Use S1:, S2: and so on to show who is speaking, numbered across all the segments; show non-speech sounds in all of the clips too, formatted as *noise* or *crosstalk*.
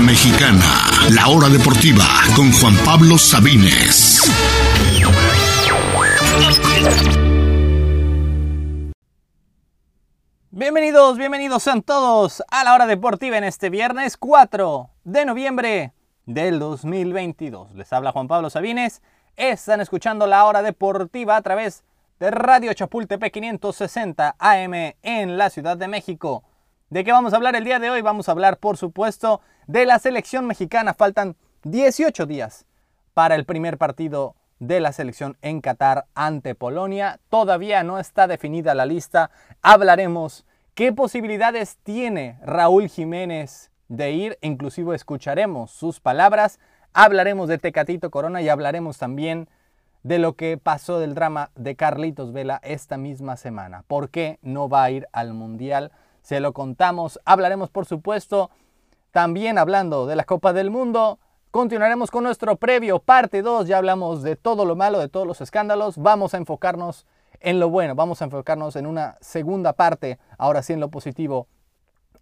S1: Mexicana, la hora deportiva con Juan Pablo Sabines.
S2: Bienvenidos, bienvenidos sean todos a la hora deportiva en este viernes 4 de noviembre del 2022. Les habla Juan Pablo Sabines. Están escuchando la hora deportiva a través de Radio Chapultepec 560 AM en la Ciudad de México. ¿De qué vamos a hablar el día de hoy? Vamos a hablar, por supuesto, de la selección mexicana. Faltan 18 días para el primer partido de la selección en Qatar ante Polonia. Todavía no está definida la lista. Hablaremos qué posibilidades tiene Raúl Jiménez de ir. Inclusive escucharemos sus palabras. Hablaremos de Tecatito Corona y hablaremos también de lo que pasó del drama de Carlitos Vela esta misma semana. ¿Por qué no va a ir al Mundial? se lo contamos. Hablaremos, por supuesto, también hablando de la Copa del Mundo. Continuaremos con nuestro previo, parte 2. Ya hablamos de todo lo malo, de todos los escándalos. Vamos a enfocarnos en lo bueno. Vamos a enfocarnos en una segunda parte, ahora sí en lo positivo,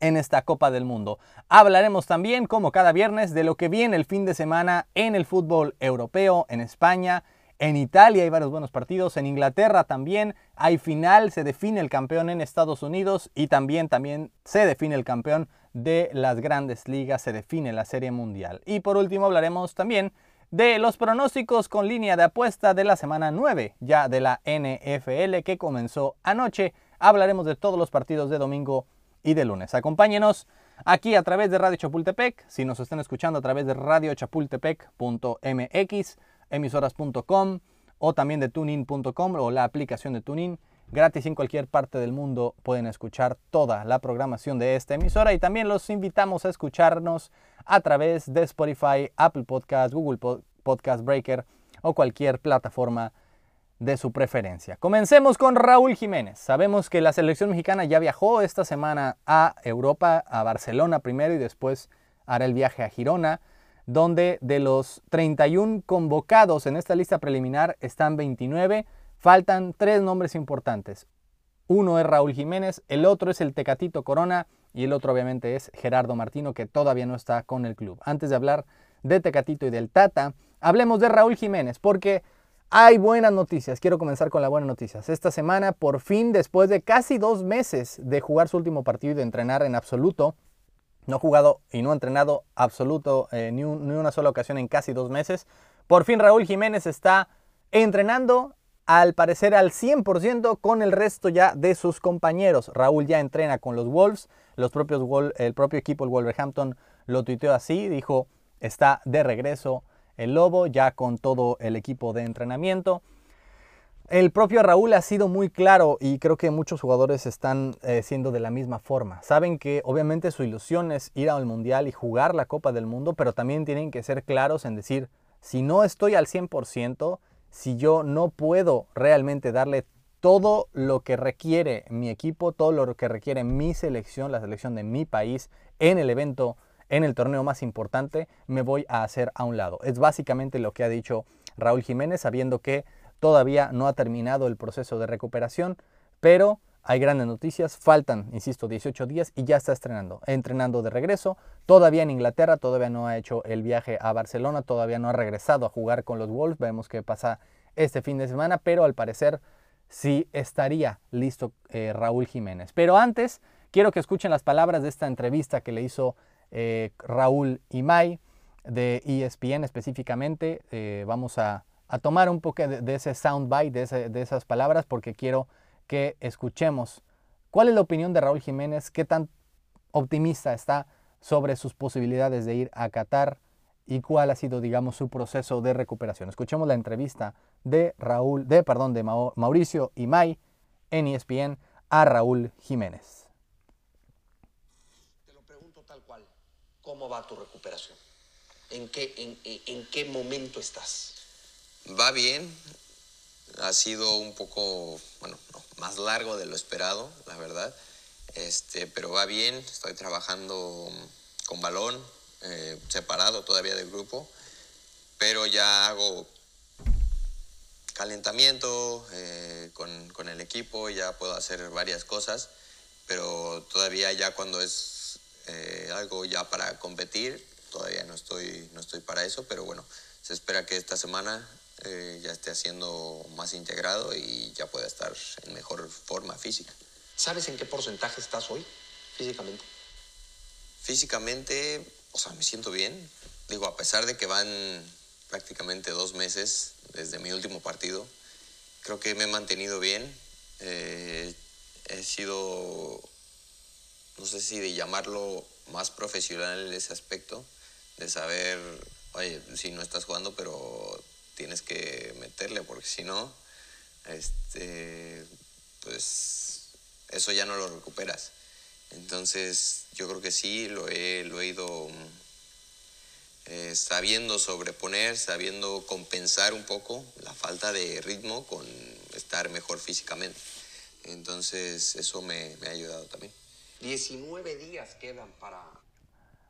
S2: en esta Copa del Mundo. Hablaremos también, como cada viernes, de lo que viene el fin de semana en el fútbol europeo, en España, en Italia hay varios buenos partidos, en Inglaterra también hay final, se define el campeón en Estados Unidos y también, también se define el campeón de las grandes ligas, se define la Serie Mundial. Y por último hablaremos también de los pronósticos con línea de apuesta de la semana 9 ya de la NFL que comenzó anoche. Hablaremos de todos los partidos de domingo y de lunes. Acompáñenos aquí a través de Radio Chapultepec, si nos están escuchando a través de radiochapultepec.mx emisoras.com o también de tunin.com o la aplicación de Tunin. Gratis en cualquier parte del mundo pueden escuchar toda la programación de esta emisora y también los invitamos a escucharnos a través de Spotify, Apple Podcast, Google Podcast Breaker o cualquier plataforma de su preferencia. Comencemos con Raúl Jiménez. Sabemos que la selección mexicana ya viajó esta semana a Europa, a Barcelona primero y después hará el viaje a Girona donde de los 31 convocados en esta lista preliminar están 29, faltan tres nombres importantes. Uno es Raúl Jiménez, el otro es el Tecatito Corona y el otro obviamente es Gerardo Martino que todavía no está con el club. Antes de hablar de Tecatito y del Tata, hablemos de Raúl Jiménez porque hay buenas noticias. Quiero comenzar con las buenas noticias. Esta semana, por fin, después de casi dos meses de jugar su último partido y de entrenar en absoluto, no ha jugado y no ha entrenado absoluto eh, ni, ni, una sola ocasión en casi dos meses. Por fin Raúl Jiménez está entrenando al parecer al 100% con el resto ya de sus compañeros. Raúl ya entrena con los Wolves, los propios, el propio equipo, el Wolverhampton, lo tuiteó así, dijo, está de regreso el Lobo ya con todo el equipo de entrenamiento. El propio Raúl ha sido muy claro y creo que muchos jugadores están eh, siendo de la misma forma. Saben que obviamente su ilusión es ir al Mundial y jugar la Copa del Mundo, pero también tienen que ser claros en decir, si no estoy al 100%, si yo no puedo realmente darle todo lo que requiere mi equipo, todo lo que requiere mi selección, la selección de mi país en el evento, en el torneo más importante, me voy a hacer a un lado. Es básicamente lo que ha dicho Raúl Jiménez, sabiendo que Todavía no ha terminado el proceso de recuperación, pero hay grandes noticias. Faltan, insisto, 18 días y ya está estrenando, entrenando de regreso. Todavía en Inglaterra, todavía no ha hecho el viaje a Barcelona, todavía no ha regresado a jugar con los Wolves. Vemos qué pasa este fin de semana, pero al parecer sí estaría listo eh, Raúl Jiménez. Pero antes, quiero que escuchen las palabras de esta entrevista que le hizo eh, Raúl Imay de ESPN específicamente. Eh, vamos a, tomar un poco de, ese soundbite, de esas palabras, porque quiero que escuchemos cuál es la opinión de Raúl Jiménez, qué tan optimista está sobre sus posibilidades de ir a Qatar y cuál ha sido, digamos, su proceso de recuperación. Escuchemos la entrevista de Raúl, de perdón, de Mauricio Imay en ESPN a Raúl Jiménez.
S3: Te lo pregunto tal cual. ¿Cómo va tu recuperación? ¿En qué, en, en qué momento estás?
S4: Va bien, ha sido un poco, bueno, más largo de lo esperado, la verdad, este, pero va bien, estoy trabajando con balón, eh, separado todavía del grupo, pero ya hago calentamiento eh, con, con, el equipo, ya puedo hacer varias cosas, pero todavía ya cuando es eh, algo ya para competir, todavía no estoy, no estoy para eso, pero bueno, se espera que esta semana eh, ya esté haciendo más integrado y ya pueda estar en mejor forma física.
S3: ¿Sabes en qué porcentaje estás hoy físicamente?
S4: Físicamente, o sea, me siento bien. Digo, a pesar de que van prácticamente dos meses desde mi último partido, creo que me he mantenido bien. Eh, he sido, no sé si de llamarlo más profesional en ese aspecto, de saber, oye, si no estás jugando, pero tienes que meterle, porque si no, este, pues eso ya no lo recuperas. Entonces, yo creo que sí, lo he, lo he ido eh, sabiendo sobreponer, sabiendo compensar un poco la falta de ritmo con estar mejor físicamente. Entonces, eso me, me ha ayudado también.
S3: 19 días quedan para...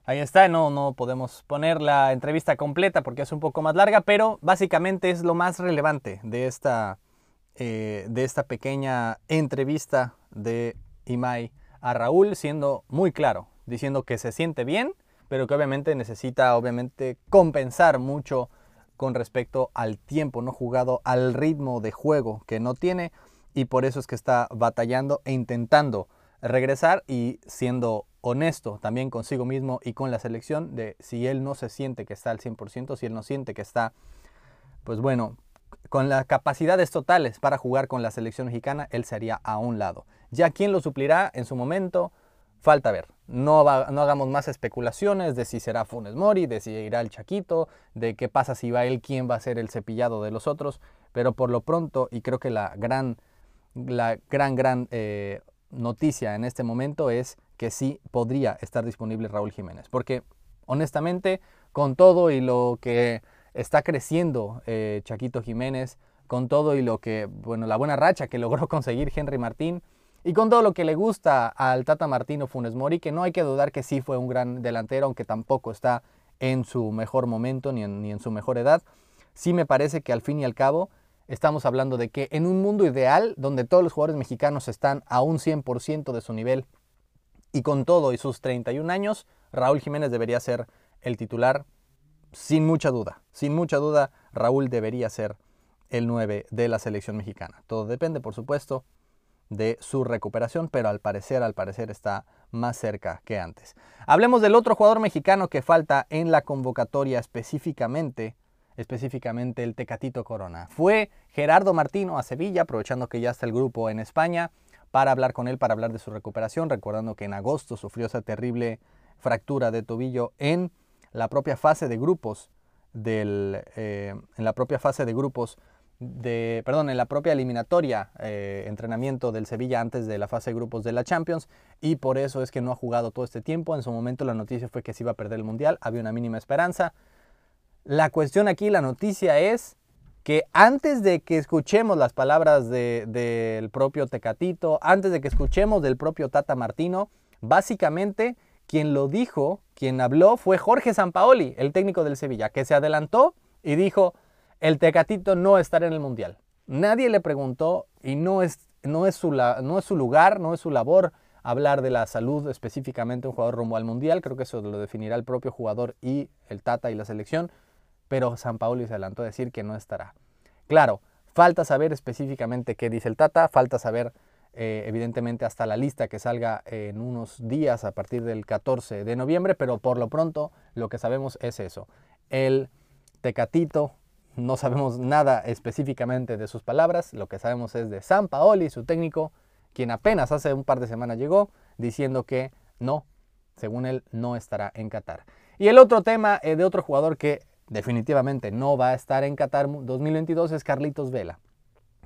S2: Ahí está, no, no podemos poner la entrevista completa porque es un poco más larga, pero básicamente es lo más relevante de esta, eh, de esta pequeña entrevista de Imai a Raúl, siendo muy claro, diciendo que se siente bien, pero que obviamente necesita obviamente compensar mucho con respecto al tiempo no jugado, al ritmo de juego que no tiene y por eso es que está batallando e intentando regresar y siendo honesto también consigo mismo y con la selección de si él no se siente que está al 100%, si él no siente que está, pues bueno, con las capacidades totales para jugar con la selección mexicana, él sería a un lado. Ya quién lo suplirá en su momento, falta ver. No, no hagamos más especulaciones de si será Funes Mori, de si irá el Chaquito, de qué pasa si va él, quién va a ser el cepillado de los otros. Pero por lo pronto, y creo que la gran, la gran, gran eh, noticia en este momento es que sí podría estar disponible Raúl Jiménez. Porque honestamente, con todo y lo que está creciendo eh, Chaquito Jiménez, con todo y lo que, bueno, la buena racha que *laughs* logró conseguir Henry Martín, y con todo lo que le gusta al Tata Martino Funes Mori, que no hay que dudar que sí fue un gran delantero, aunque tampoco está en su mejor momento ni en, ni en su mejor edad, sí me parece que al fin y al cabo estamos hablando de que en un mundo ideal, donde todos los jugadores mexicanos están a un 100% de su nivel, y con todo y sus 31 años, Raúl Jiménez debería ser el titular sin mucha duda. Sin mucha duda, Raúl debería ser el 9 de la selección mexicana. Todo depende, por supuesto, de su recuperación, pero al parecer, al parecer está más cerca que antes. Hablemos del otro jugador mexicano que falta en la convocatoria específicamente, específicamente el Tecatito Corona. Fue Gerardo Martino a Sevilla, aprovechando que ya está el grupo en España, para hablar con él, para hablar de su recuperación, recordando que en agosto sufrió esa terrible fractura de tobillo en la propia fase de grupos del, eh, en la propia fase de grupos de, perdón, en la propia eliminatoria, eh, entrenamiento del Sevilla antes de la fase de grupos de la Champions y por eso es que no ha jugado todo este tiempo. En su momento la noticia fue que se iba a perder el Mundial, había una mínima esperanza. La cuestión aquí, la noticia es que antes de que escuchemos las palabras del propio Tecatito, antes de que escuchemos del propio Tata Martino, básicamente quien lo dijo, quien habló fue Jorge Sampaoli, el técnico del Sevilla, que se adelantó y dijo, el Tecatito no estará en el Mundial. Nadie le preguntó y no es, no es, su, no es su lugar, no es su labor hablar de la salud específicamente un jugador rumbo al Mundial. Creo que eso lo definirá el propio jugador y el Tata y la selección. Pero San Paolo se adelantó a decir que no estará. Claro, falta saber específicamente qué dice el Tata, falta saber eh, evidentemente hasta la lista que salga en unos días a partir del 14 de noviembre, pero por lo pronto lo que sabemos es eso. El Tecatito no sabemos nada específicamente de sus palabras, lo que sabemos es de San Paoli, su técnico, quien apenas hace un par de semanas llegó diciendo que no, según él, no estará en Qatar. Y el otro tema eh, de otro jugador que definitivamente no va a estar en Qatar 2022 es Carlitos Vela.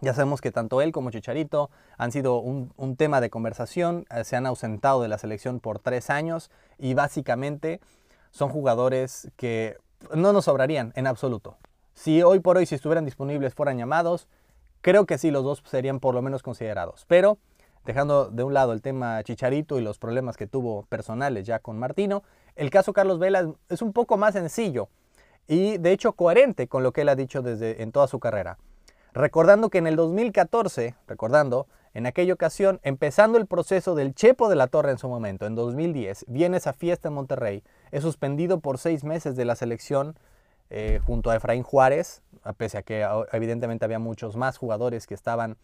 S2: Ya sabemos que tanto él como Chicharito han sido un, tema de conversación, eh, se han ausentado de la selección por tres años y básicamente son jugadores que no nos sobrarían en absoluto. Si hoy por hoy, si estuvieran disponibles, fueran llamados, creo que sí, los dos serían por lo menos considerados. Pero dejando de un lado el tema Chicharito y los problemas que tuvo personales ya con Martino, el caso Carlos Vela es un poco más sencillo y de hecho coherente con lo que él ha dicho desde en toda su carrera. Recordando que en el 2014, recordando, En aquella ocasión, empezando el proceso del Chepo de la Torre en su momento, en 2010, viene esa fiesta en Monterrey, es suspendido por seis meses de la selección eh, junto a Efraín Juárez, pese a que evidentemente había muchos más jugadores que estaban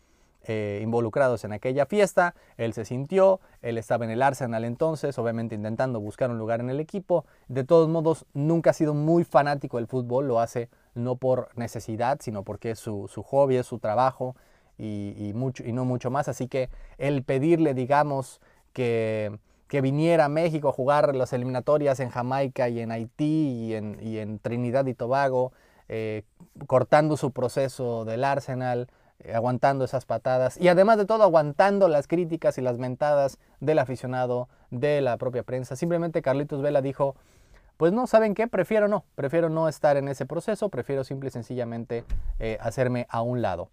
S2: eh, involucrados en aquella fiesta. Él se sintió, él estaba en el Arsenal entonces, obviamente intentando buscar un lugar en el equipo. De todos modos, nunca ha sido muy fanático del fútbol, lo hace no por necesidad, sino porque es su, hobby, es su trabajo y, mucho, y no mucho más. Así que el pedirle, digamos, que, que viniera a México a jugar las eliminatorias en Jamaica y en Haití y en, Trinidad y Tobago, eh, cortando su proceso del Arsenal, aguantando esas patadas y además de todo aguantando las críticas y las mentadas del aficionado, de la propia prensa. Simplemente Carlitos Vela dijo, pues no, ¿saben qué? Prefiero no, prefiero no estar en ese proceso, prefiero simple y sencillamente eh, hacerme a un lado.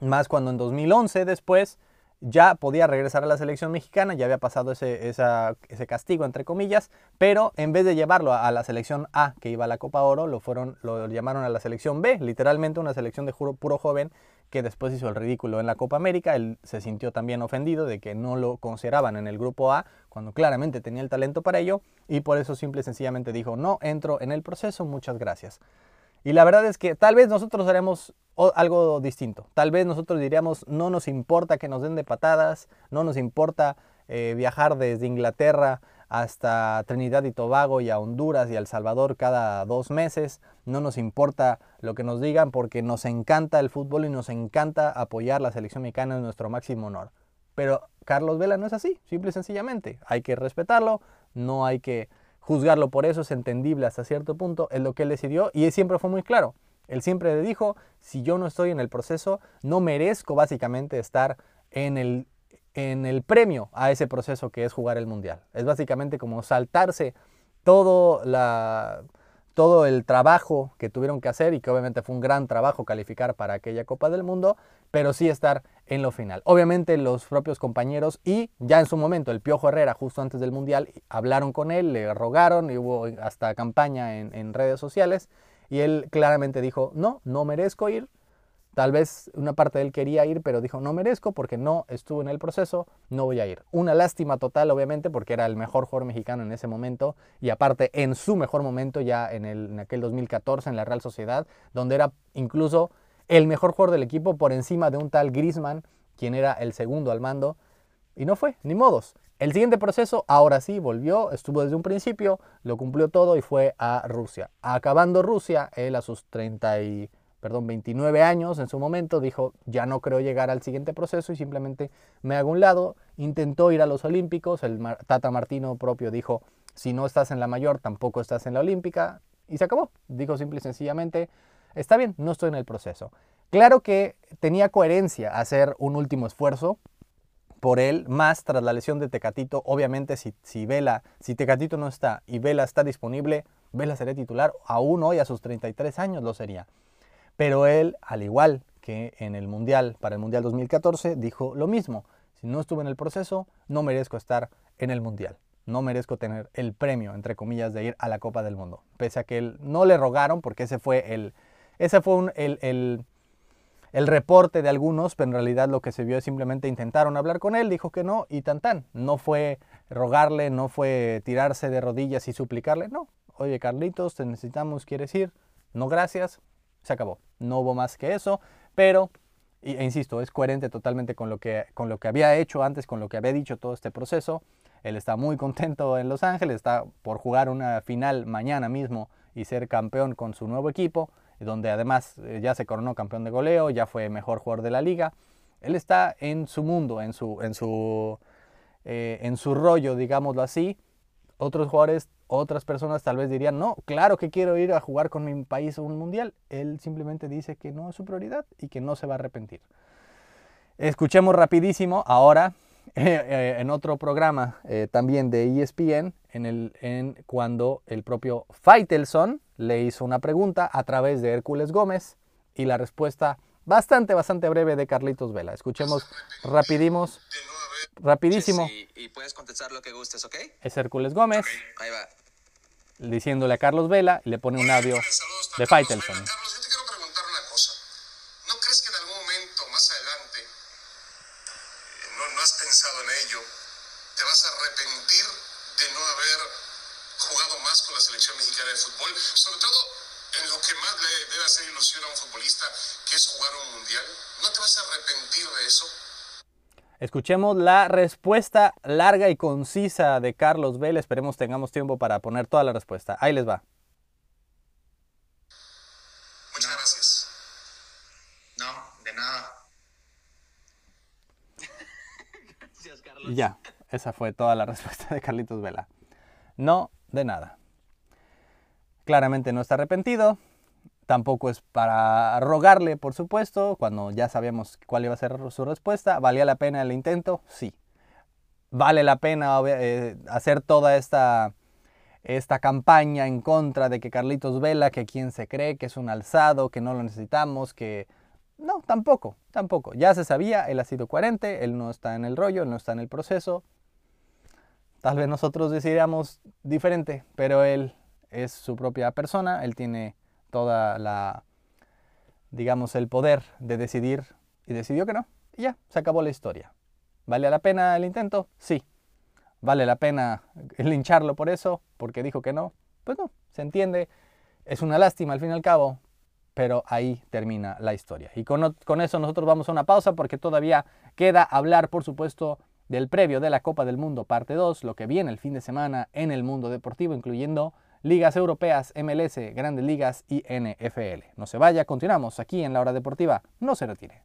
S2: Más cuando en 2011 después ya podía regresar a la selección mexicana, ya había pasado ese, ese castigo, entre comillas, pero en vez de llevarlo a, la selección A, que iba a la Copa Oro, lo, fueron, lo llamaron a la selección B, literalmente una selección de puro joven que después hizo el ridículo en la Copa América. Él se sintió también ofendido de que no lo consideraban en el grupo A, cuando claramente tenía el talento para ello, y por eso simple y sencillamente dijo, no entro en el proceso, muchas gracias. Y la verdad es que tal vez nosotros haremos algo distinto. Tal vez nosotros diríamos, no nos importa que nos den de patadas, no nos importa eh, viajar desde Inglaterra hasta Trinidad y Tobago y a Honduras y a El Salvador cada dos meses. No nos importa lo que nos digan porque nos encanta el fútbol y nos encanta apoyar la selección mexicana en nuestro máximo honor. Pero Carlos Vela no es así, simple y sencillamente. Hay que respetarlo, no hay que juzgarlo por eso, es entendible hasta cierto punto, es lo que él decidió y él siempre fue muy claro. Él siempre le dijo, si yo no estoy en el proceso, no merezco básicamente estar en el, en el premio a ese proceso que es jugar el Mundial. Es básicamente como saltarse todo la, todo el trabajo que tuvieron que hacer y que obviamente fue un gran trabajo calificar para aquella Copa del Mundo, pero sí estar en lo final. Obviamente los propios compañeros y ya en su momento el Piojo Herrera, justo antes del Mundial, hablaron con él, le rogaron y hubo hasta campaña en, en redes sociales y él claramente dijo, no, no merezco ir, Tal vez una parte de él quería ir, pero dijo, no merezco porque no estuvo en el proceso, no voy a ir. Una lástima total, obviamente, porque era el mejor jugador mexicano en ese momento y aparte en su mejor momento ya en, el, aquel 2014 en la Real Sociedad, donde era incluso el mejor jugador del equipo por encima de un tal Grisman, quien era el segundo al mando. Y no fue, ni modos. El siguiente proceso, ahora sí, volvió, estuvo desde un principio, lo cumplió todo y fue a Rusia. Acabando Rusia, él a sus 30 y perdón, 29 años en su momento, dijo, ya no creo llegar al siguiente proceso y simplemente me hago un lado. Intentó ir a los Olímpicos, el Tata Martino propio dijo, si no estás en la mayor, tampoco estás en la olímpica, y se acabó. Dijo simple y sencillamente, está bien, no estoy en el proceso. Claro que tenía coherencia hacer un último esfuerzo por él, más tras la lesión de Tecatito. Obviamente, si, si Vela, si Tecatito no está y Vela está disponible, Vela sería titular, aún hoy a sus 33 años lo sería. Pero él, al igual que en el Mundial, para el Mundial 2014, dijo lo mismo. Si no estuve en el proceso, no merezco estar en el Mundial. No merezco tener el premio, entre comillas, de ir a la Copa del Mundo. Pese a que él no le rogaron, porque ese fue el, ese fue el, el, el, reporte de algunos, pero en realidad lo que se vio es simplemente intentaron hablar con él, dijo que no, y tan tan. No fue rogarle, no fue tirarse de rodillas y suplicarle, no. Oye, Carlitos, te necesitamos, ¿quieres ir? No, gracias, se acabó. No hubo más que eso, pero, e insisto, es coherente totalmente con lo, que, con lo que había hecho antes, con lo que había dicho todo este proceso. Él está muy contento en Los Ángeles, está por jugar una final mañana mismo y ser campeón con su nuevo equipo, donde además eh, ya se coronó campeón de goleo, ya fue mejor jugador de la liga. Él está en su mundo, en su, en su, eh, en su rollo, digámoslo así. Otros jugadores otras personas tal vez dirían, no, claro que quiero ir a jugar con mi país a un mundial. Él simplemente dice que no es su prioridad y que no se va a arrepentir. Escuchemos rapidísimo ahora *laughs* eh, eh, en otro programa eh, también de ESPN, en, el, en cuando el propio Faitelson le hizo una pregunta a través de Hércules Gómez y la respuesta bastante, bastante breve de Carlitos Vela. Escuchemos rapidimos, rapidísimo.
S4: y puedes contestar lo que gustes, ¿ok?
S2: Es Hércules Gómez.
S4: Ahí va
S2: diciéndole a Carlos Vela y le pone un audio de Faitelson.
S5: Carlos, yo te quiero preguntar una cosa. ¿No crees que en algún momento más adelante ¿no? no has pensado en ello. Te vas a arrepentir de no haber jugado más con la selección mexicana de fútbol, sobre todo en lo que más le debe hacer ilusión a un futbolista, que es jugar un mundial. ¿No te vas a arrepentir de eso?
S2: Escuchemos la respuesta larga y concisa de Carlos Vela. Esperemos tengamos tiempo para poner toda la respuesta. Ahí les va.
S5: Muchas gracias.
S6: No, de nada.
S2: Y ya, esa fue toda la *laughs* respuesta de Carlitos Vela. No, de nada. Claramente no está arrepentido. Tampoco es para rogarle, por supuesto, cuando ya sabíamos cuál iba a ser su respuesta. ¿Valía la pena el intento? Sí. ¿Vale la pena eh, hacer toda esta, esta campaña en contra de que Carlitos Vela, que quien se cree que es un alzado, que no lo necesitamos, que... No, tampoco, tampoco. Ya se sabía, él ha sido coherente, él no está en el rollo, él no está en el proceso. Tal vez nosotros decidiéramos diferente, pero él es su propia persona, él tiene toda la, digamos, el poder de decidir y decidió que no. Y ya, se acabó la historia. ¿Vale la pena el intento? Sí. ¿Vale la pena lincharlo por eso? Porque dijo que no. Pues no, se entiende. Es una lástima al fin y al cabo, pero ahí termina la historia. Y con, con eso nosotros vamos a una pausa porque todavía queda hablar, por supuesto, del previo de la Copa del Mundo, parte 2, lo que viene el fin de semana en el mundo deportivo, incluyendo ligas europeas, MLS, grandes ligas y NFL. No se vaya, continuamos aquí en la hora deportiva, no se retire.